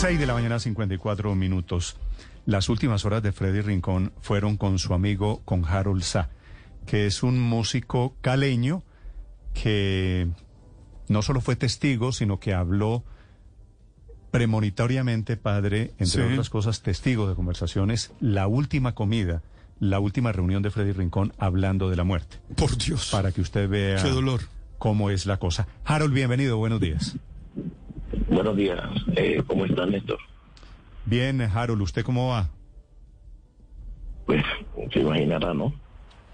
6 de la mañana, 54 minutos. Las últimas horas de Freddy Rincón fueron con su amigo, con Harold Sa, que es un músico caleño que no solo fue testigo, sino que habló premonitoriamente, padre, entre Sí. otras cosas, testigo de conversaciones, la última comida, la última reunión de Freddy Rincón hablando de la muerte, Por Dios. para que usted vea Qué dolor. cómo es la cosa. Harold, bienvenido, buenos días. Buenos días, eh, ¿cómo está Néstor? Bien, Harold, ¿usted cómo va? Pues se imaginará, ¿no?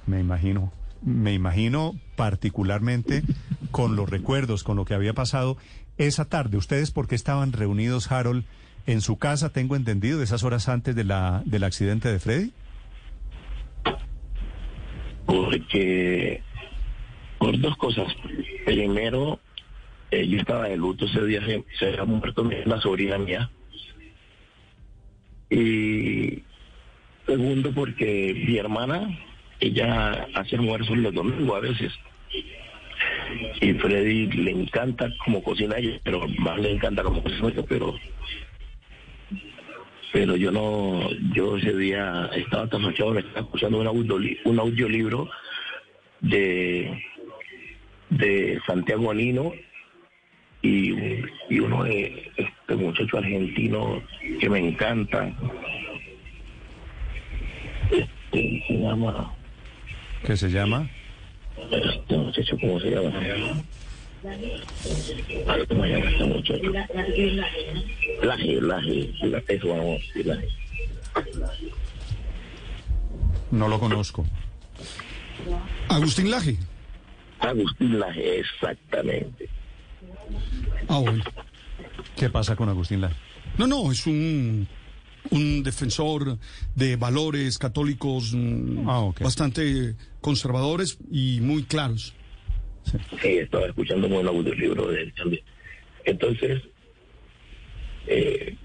Me imagino, me imagino particularmente con los recuerdos, con lo que había pasado esa tarde. ¿Ustedes por qué estaban reunidos, Harold, en su casa, tengo entendido, esas horas antes de la, del accidente de Freddy? Porque por dos cosas. Primero, eh, yo estaba de luto ese día, se, se había muerto la sobrina mía. Y segundo, porque mi hermana, ella hace almuerzos los domingos a veces. Y Freddy le encanta como cocina ella, pero más le encanta como cocina yo, pero pero yo no, yo ese día estaba tan trasnochado, me estaba escuchando un, audioli- un audiolibro de, de Santiago Nino y, y uno de este muchacho argentino que me encanta. Este, se llama, ¿Qué se llama? este muchacho, ¿cómo se llama? ¿Cómo se llama este muchacho? Laje, Laje, Laje, eso vamos, Laje. No lo conozco. Agustín Laje. Agustín Laje, exactamente. Ah, bueno. ¿Qué pasa con Agustín Lara? No, no, es un, un defensor de valores católicos mm, Ah, bastante conservadores y muy claros. Sí, estaba escuchando un audiolibro de él también. Entonces, eh,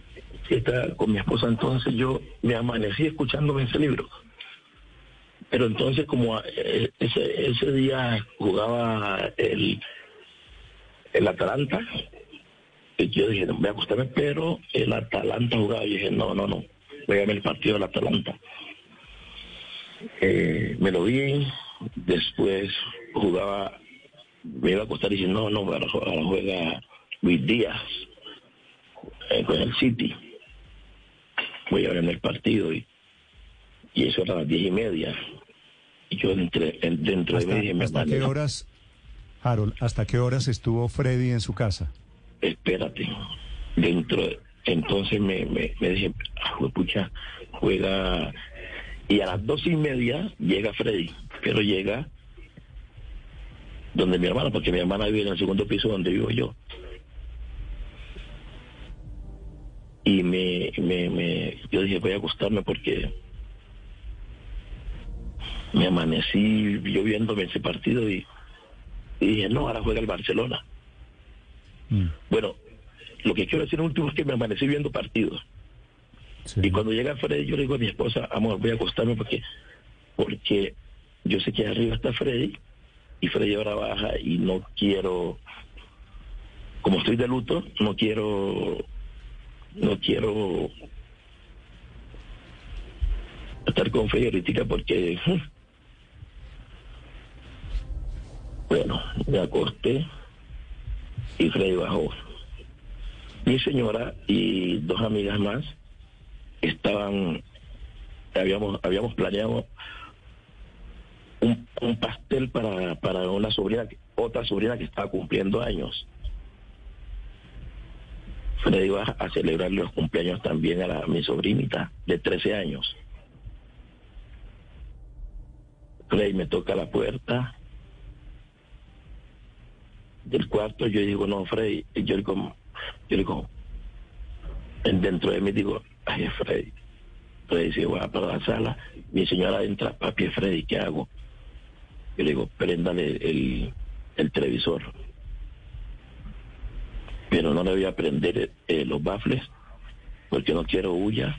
está con mi esposa, entonces yo me amanecí escuchándome ese libro. Pero entonces, como eh, ese, ese día jugaba el, el Atalanta, y yo dije, voy a acostarme, pero el Atalanta jugaba. Y dije, no, no, no, voy a ver el partido del Atalanta. Eh, me lo vi, después jugaba, me iba a acostar y dije, no, no, ahora, juega Luis Díaz eh, con el City. Voy a ver el partido y, y eso era a las diez y media. Y yo entre, en- dentro de ¿Hasta, mí dije, me hasta qué horas, Harold, hasta qué horas estuvo Freddy en su casa? espérate, dentro, de- entonces me, me, me dije, "Ah, pucha, juega, y a las dos y media llega Freddy, pero llega donde mi hermana, porque mi hermana vive en el segundo piso donde vivo yo. Y me, me, me, yo dije, voy a acostarme porque me amanecí yo viéndome ese partido y, y dije, no, ahora juega el Barcelona. Mm, Bueno, lo que quiero decir en último es que me amanecí viendo partidos. sí. Y cuando llega Freddy, yo le digo a mi esposa, amor, voy a acostarme porque, porque yo sé que arriba está Freddy y Freddy ahora baja y no quiero, como estoy de luto, no quiero, no quiero estar con Freddy ahorita porque, bueno, me acosté y Freddy bajó. Mi señora y dos amigas más estaban, habíamos, habíamos planeado un, pastel para, para una sobrina, otra sobrina que estaba cumpliendo años. Freddy iba a celebrar los cumpleaños también a, la- a mi sobrinita de 13 años. Freddy me toca la puerta del cuarto, yo digo, no, Freddy, y yo digo, yo digo, en- dentro de mí digo, ay, Freddy. Freddy dice, voy para la sala, mi señora entra, papi, Freddy, ¿qué hago? Yo le digo, préndale el, el televisor. Pero no le voy a prender eh, los bafles, porque no quiero huya,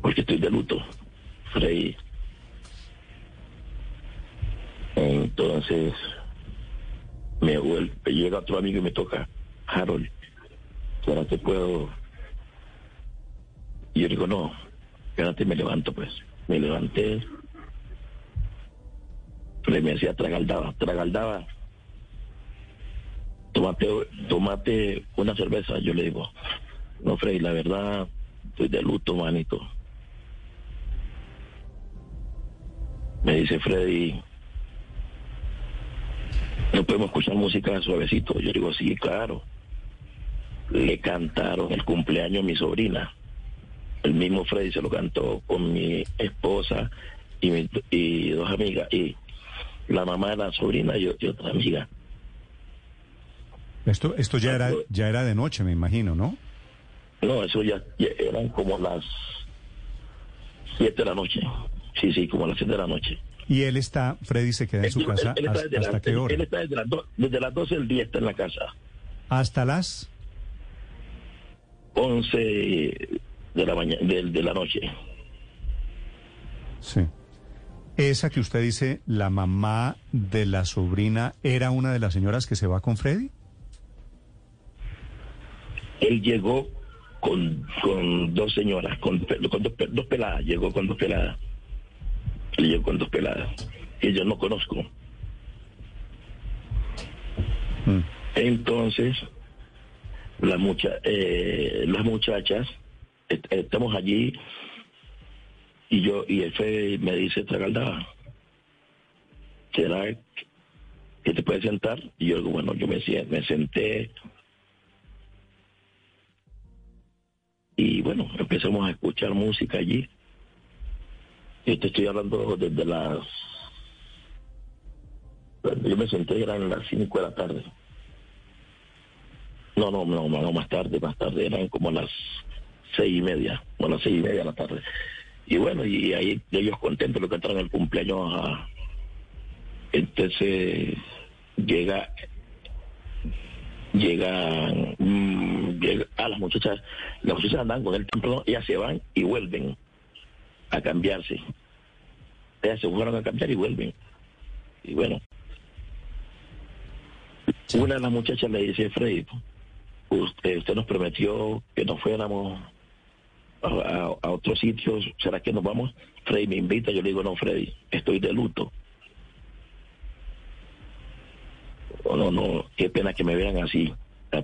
porque estoy de luto. Freddy. Entonces, me vuelve, llega otro amigo y me toca, Harold, ¿será que puedo? Y yo digo, no, espérate, me levanto pues. Me levanté, le me decía tragaldaba, tragaldaba, tomate, tomate una cerveza. Yo le digo, no, Freddy, la verdad, estoy de luto, manito. Me dice Freddy, no podemos escuchar música suavecito. Yo digo, sí, claro. Le cantaron el cumpleaños a mi sobrina. El mismo Freddy se lo cantó con mi esposa y, mi- y dos amigas. Y la mamá de la sobrina y, y otra amiga. Esto, esto ya era, ya era de noche, me imagino, ¿no? No, eso ya, ya eran como las siete de la noche. Sí, sí, como las siete de la noche. Y él está, Freddy se queda en su Él- casa él hasta qué hora? Él está desde las, do- desde las 12 del día está en la casa. Hasta las 11 de la mañana, de, de la noche. Sí. Esa que usted dice, la mamá de la sobrina, ¿era una de las señoras que se va con Freddy? Él llegó con, con dos señoras, con, dos peladas, llegó con dos peladas. Él llegó con dos peladas, que yo no conozco. Mm. Entonces, la mucha, eh, las muchachas, est- estamos allí y yo y el Fede me dice, Tragaldaba, ¿será que te puedes sentar? Y yo digo, bueno, yo me, me senté y bueno, empezamos a escuchar música allí. Yo te estoy hablando desde las... Yo me senté, eran las 5 de la tarde. No, no, no, no, más tarde, más tarde, eran como las seis y media, o las seis y media de la tarde. Y bueno, y ahí ellos contentos, lo cantaron el cumpleaños. Entonces llega llega, mm, llega a las muchachas, las muchachas andan con el temprano, ellas se van y vuelven a cambiarse. Ellas se fueron a cambiar y vuelven. Y bueno, una de las muchachas le dice, Freddy, usted, usted nos prometió que nos fuéramos a, a- a otros sitios, ¿será que nos vamos? Freddy me invita, yo le digo, no, Freddy, estoy de luto. No, no, no, qué pena que me vean así,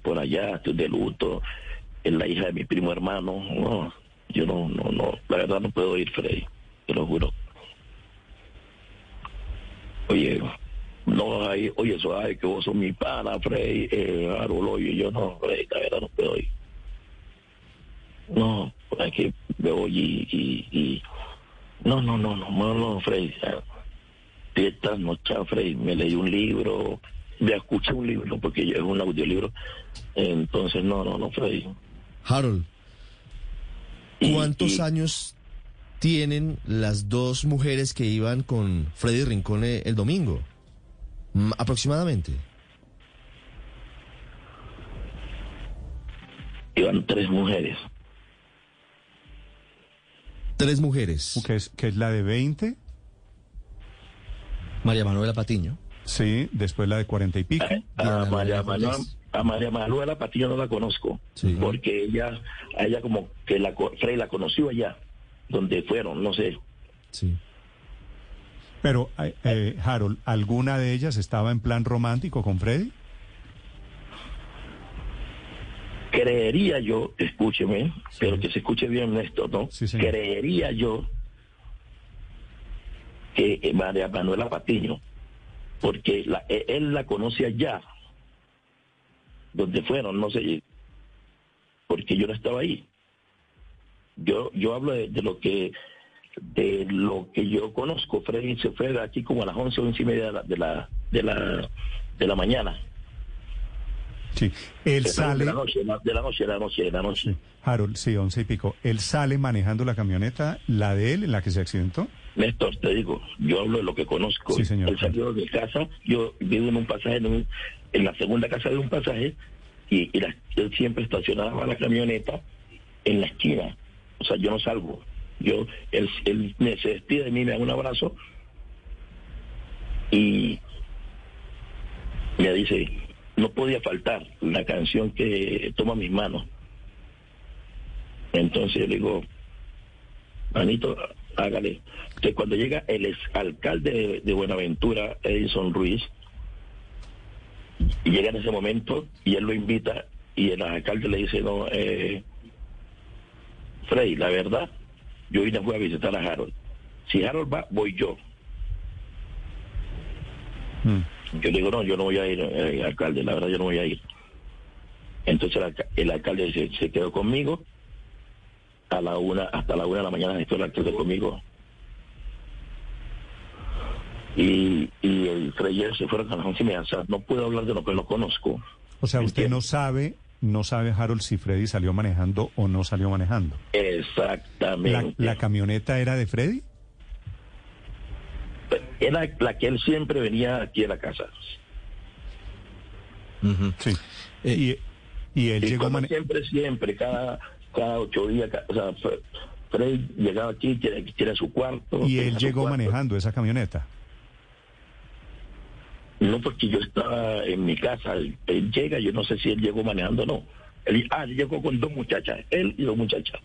por allá, estoy de luto, es la hija de mi primo hermano, no, yo no, no, no, la verdad no puedo ir, Freddy, te lo juro. Oye, no hay, oye, eso hay que vos sos mi pana, Freddy, eh, yo no, Freddy, la verdad no puedo ir. No, es que me voy y, y, y- no, no, no, no, no, no, Freddy, ah, esta noche, Freddy, me leí un libro, me escuché un libro, porque yo- es un audiolibro, entonces no, no, no, Freddy. Harold, ¿cuántos años tienen las dos mujeres que iban con Freddy Rincón eh, el domingo? Mm, Aproximadamente. Iban tres mujeres. Tres mujeres. Que es, que es la de 20, María Manuela Patiño. Sí, después la de 40 y pico. A, Diana a María María Manuela, Valdés. a María Manuela Patillo no la conozco, Sí. porque ella, a ella como que la, la conoció allá, donde fueron, no sé. Sí. Pero, eh, eh, Harold, ¿alguna de ellas estaba en plan romántico con Freddy? Creería yo, escúcheme, pero que se escuche bien esto, ¿no? Sí. Creería yo que eh, María Manuela Patiño, porque la- eh, él la conoce allá, donde fueron, no sé, porque yo no estaba ahí. Yo yo hablo de, lo que de lo que yo conozco. Freddy se fue aquí como a las once, once y media de la de la de la, de la mañana. Sí. Él De sale, la noche, de la de noche, de la noche, de la noche. sí, Harold, sí, 11 y pico. Él sale manejando la camioneta, la de él, en la que se accidentó. Néstor, te digo, yo hablo de lo que conozco. Sí, señor. Él salió de casa, yo vivo en un pasaje, en, un- en la segunda casa de un pasaje, y, y la- él siempre estacionaba la camioneta en la esquina. O sea, yo no salgo. Yo, él, él me se despide de mí, me da un abrazo, y me dice, no podía faltar la canción que toma mis manos. Entonces le digo, manito, hágale. Entonces cuando llega el ex alcalde de, Buenaventura, Edison Ruiz, y llega en ese momento y él lo invita y el alcalde le dice, no, eh, Frey, la verdad, yo vine fui a visitar a Harold. Si Harold va, voy yo. Mm. Yo digo, no, yo no voy a ir, eh, alcalde, la verdad yo no voy a ir. Entonces el, alca- el alcalde se, se quedó conmigo a la una, hasta la una de la mañana estuvo el alcalde conmigo. Y, y el Freyer se fueron a las once y media. O sea, no puedo hablar de lo que no conozco. O sea, usted no sabe, no sabe, Harold, si Freddy salió manejando o no salió manejando. ¿La, Exactamente. la camioneta era de Freddy? Era la que él siempre venía aquí a la casa. Sí. Eh, y, y él Y llegó mane- siempre, siempre, cada, cada ocho días, o sea, Fre- Fred llegaba aquí, tiene, tiene su cuarto. y él llegó cuarto. manejando esa camioneta. No, porque yo estaba en mi casa, él, él llega, yo no sé si él llegó manejando o no. Él, ah, él llegó con dos muchachas, él y dos muchachas.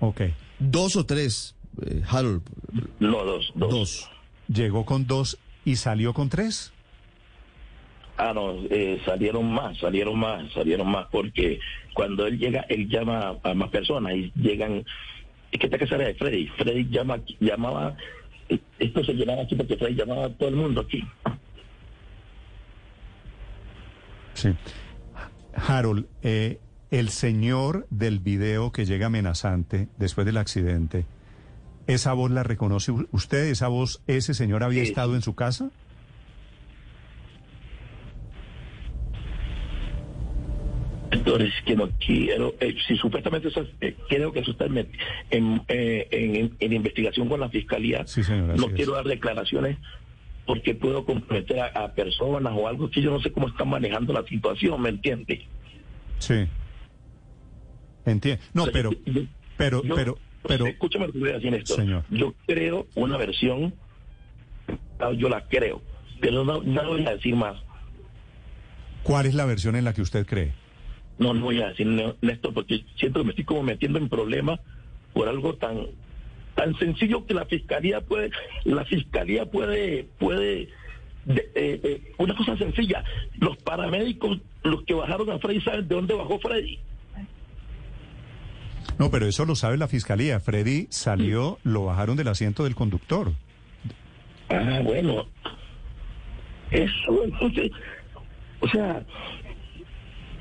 Ok. Dos o tres, eh, Harold. No, dos, dos. Dos. Llegó con dos y salió con tres. Ah, no, eh, salieron más, salieron más, salieron más, porque cuando él llega, él llama a más personas y llegan. Es que esta casa era de Freddy. Freddy llama, llamaba, esto se llenaba aquí porque Freddy llamaba a todo el mundo aquí. Sí. Harold, eh, el señor del video que llega amenazante después del accidente, ¿esa voz la reconoce usted? ¿Esa voz, ese señor había Sí. estado en su casa? Entonces, que no quiero, eh, si supuestamente eso, es- eh, creo que eso está en, en, eh, en- en investigación con la fiscalía, Sí, señor, así no es. quiero dar declaraciones porque puedo comprometer a, a personas o algo que yo no sé cómo están manejando la situación, ¿me entiende? Sí. Entiendo. No, O sea, pero, yo- pero, yo- pero, pero, escúchame lo que voy a decir esto. Señor. Yo creo una versión, yo la creo, pero no, no voy a decir más. ¿cuál es la versión en la que usted cree? No, no voy a decir Néstor, porque siento que me estoy como metiendo en problemas por algo tan tan sencillo que la fiscalía puede, la fiscalía puede, puede, de- eh, eh, una cosa sencilla, los paramédicos, los que bajaron a Freddy, ¿saben de dónde bajó Freddy? No, pero eso lo sabe la fiscalía. Freddy salió, lo bajaron del asiento del conductor. Ah, bueno. Eso, entonces, o sea,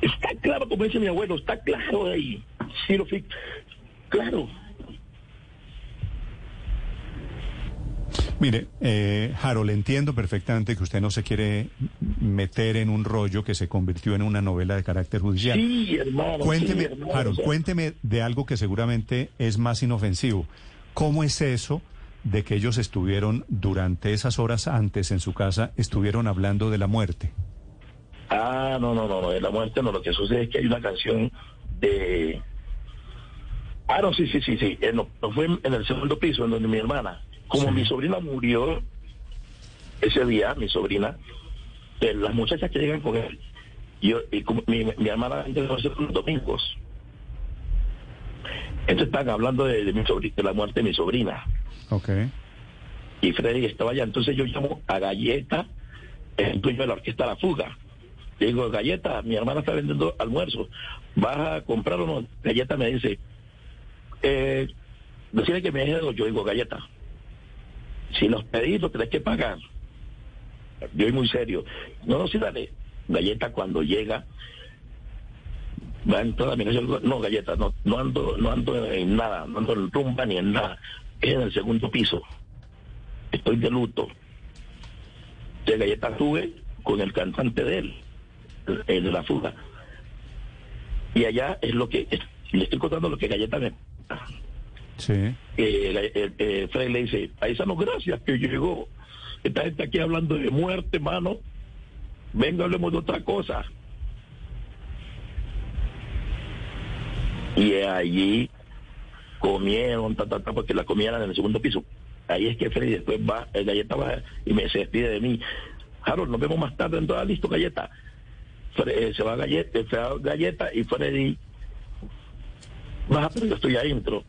está claro, como dice mi abuelo, está claro ahí. Sí, lo fi- claro. Mire, eh, Harold, entiendo perfectamente que usted no se quiere meter en un rollo que se convirtió en una novela de carácter judicial. Sí, hermano. Cuénteme, sí, hermano, Harold, o sea, cuénteme de algo que seguramente es más inofensivo. ¿Cómo es eso de que ellos estuvieron durante esas horas antes en su casa, estuvieron hablando de la muerte? Ah, no, no, no, no, de la muerte no. Lo que sucede es que hay una canción de. Ah, no, sí, sí, sí, sí. Eh, no, no fue en en el segundo piso, en donde mi hermana. Como Sí. mi sobrina murió ese día, mi sobrina, las muchachas que llegan con él, yo, y como mi, mi hermana conocer los domingos. Entonces estaban hablando de, de mi sobri- de la muerte de mi sobrina. Ok. Y Freddy estaba allá. Entonces yo llamo a Galleta, el dueño de la orquesta La Fuga. Le digo, Galleta, mi hermana está vendiendo almuerzo. ¿Vas a comprar o no? Galleta me dice, eh, decirle que me deje dos. Yo digo, Galleta, si los pedís, los tenés que pagar. Yo soy muy serio. No, no, sí, dale. Galleta cuando llega, va a entrar a mi no, Galleta, no, no ando, no ando en nada, no ando en rumba ni en nada. Es en el segundo piso estoy de luto. De Galleta tuve con el cantante de él, el de la fuga. Y allá es lo que, le estoy contando lo que Galleta me... Sí. Eh, eh, eh, le dice, paisano, gracias que llegó. Esta gente aquí hablando de muerte, mano. Venga, hablemos de otra cosa. Y allí comieron, ta, ta, ta, porque la comieran en el segundo piso. Ahí es que Freddy después va, el galleta va y me se despide de mí. Harold, nos vemos más tarde, entonces, listo, galleta. Fre- eh, se va a galleta, se a galleta y Freddy baja, pero yo estoy adentro.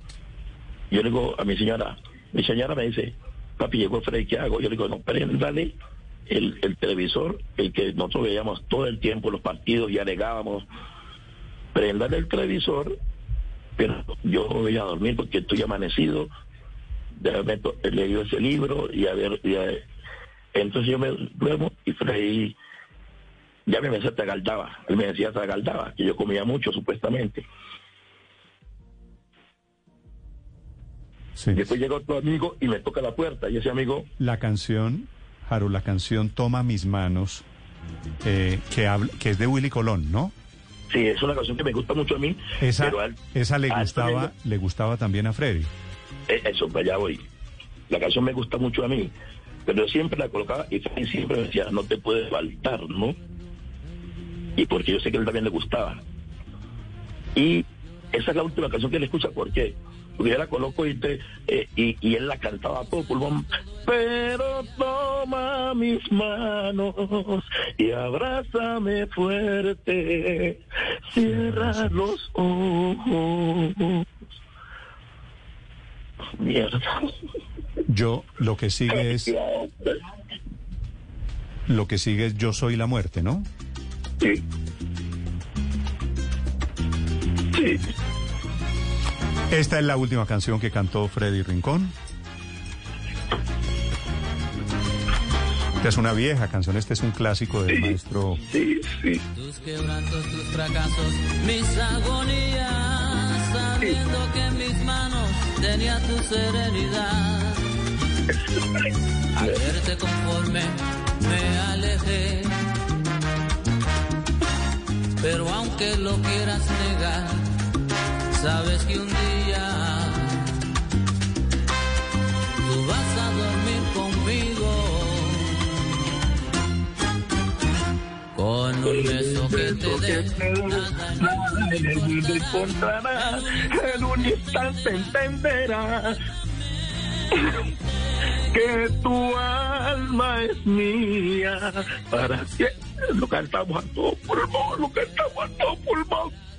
Yo le digo a mi señora, mi señora me dice, papi, llegó Freddy, ¿qué hago? Yo le digo, no, préndale el, el televisor, el que nosotros veíamos todo el tiempo los partidos y alegábamos, préndale el televisor, pero yo voy a dormir porque estoy amanecido, de momento he leído ese libro y a ver, entonces yo me duermo y Freddy ya me decía tragaldaba, él me decía tragaldaba, que yo comía mucho supuestamente. Sí. Después llega otro amigo y me toca la puerta y ese amigo, La canción, Harold, la canción Toma mis manos, eh, que, habla, que es de Willy Colón, ¿no? sí, es una canción que me gusta mucho a mí, Esa, pero a él- esa le gustaba, le gustaba también a Freddy. Eh, Eso, allá voy. La canción me gusta mucho a mí, pero yo siempre la colocaba y Freddy siempre me decía, no te puedes faltar, ¿no? Y porque yo sé que a él también le gustaba. Y esa es la última canción que él escucha, ¿por qué? La coloco y, te, eh, y, y él la cantaba a todo pulmón. Pero toma mis manos y abrázame fuerte, cierra los ojos. Mierda. Yo, lo que sigue es, lo que sigue es Yo soy la muerte, ¿no? Sí. Sí. Esta es la última canción que cantó Freddy Rincón. Esta es una vieja canción, este es un clásico del maestro. Sí, sí. Tus quebrantos, tus fracasos, mis agonías, sabiendo que en mis manos tenía tu serenidad. Al verte conforme me alejé, pero aunque lo quieras negar, sabes que un día tú vas a dormir conmigo. Con un beso que te dé, nada mundo encontrarás, en un instante entenderás que tu alma es mía. Para que lo cantamos a todo pulmón, lo cantamos a todo pulmón.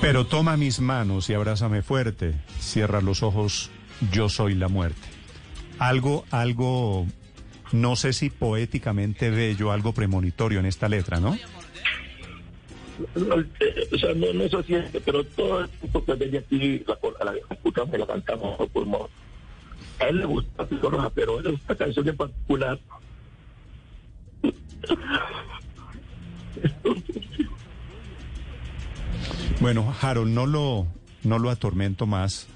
Pero toma mis manos y abrázame fuerte. Cierra los ojos, yo soy la muerte. Algo, algo, no sé si poéticamente bello, algo premonitorio en esta letra, ¿no? Eh, O sea, no, no se siente, pero todo el tiempo que venía aquí, la, la, escuchamos y la cantamos todo pulmón. A él le gusta Pico Roja, pero esta canción en particular Bueno, Harold, no lo, no lo atormento más.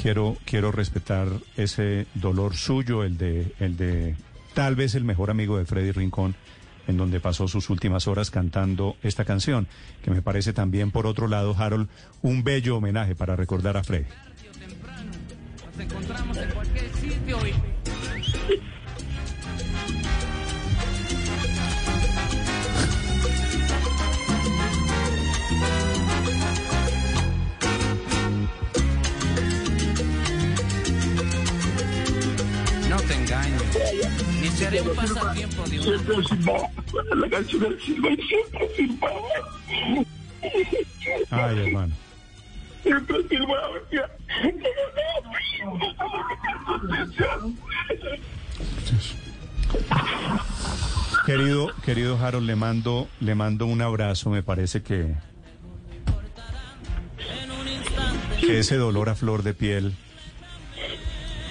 Quiero, quiero respetar ese dolor suyo, el de, el de tal vez el mejor amigo de Freddy Rincón, en donde pasó sus últimas horas cantando esta canción, que me parece también, por otro lado, Harold, un bello homenaje para recordar a Freddy. Nos encontramos en cualquier sitio. No te engañes, ni seré un pasatiempo de una siempre silbaba. La canción del silba y siempre silbaba. Ay, hermano. Siempre silbaba. decía, Querido, querido Harold, le mando, le mando un abrazo. Me parece que, que ese dolor a flor de piel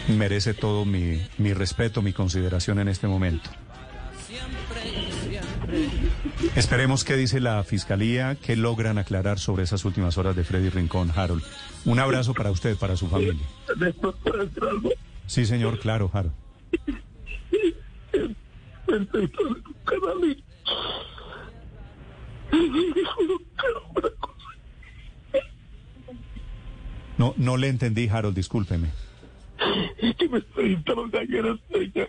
merece todo mi, mi respeto, mi consideración en este momento. Esperemos qué dice la fiscalía, qué logran aclarar sobre esas últimas horas de Freddy Rincón, Harold. Un abrazo para usted, para su familia. Sí, señor, claro, Harold. No, no le entendí, Harold, discúlpeme. Y que me entrevistaron ayer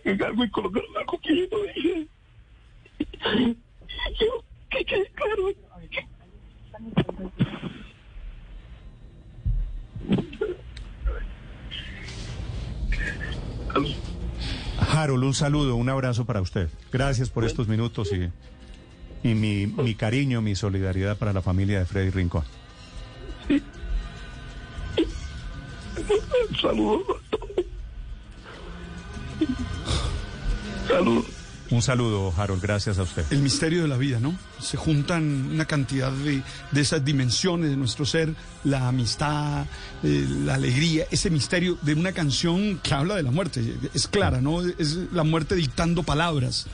en algo y colocaron coquilla y yo dije... Yo, que quede claro. Harold, un saludo, un abrazo para usted. Gracias por estos minutos y, y mi, mi cariño, mi solidaridad para la familia de Freddy Rincón. Saludos. Un saludo, Harold, gracias a usted. El misterio de la vida, ¿no? Se juntan una cantidad de, de esas dimensiones de nuestro ser, la amistad, eh, la alegría, ese misterio de una canción que habla de la muerte. Es clara, ¿no? Es la muerte dictando palabras.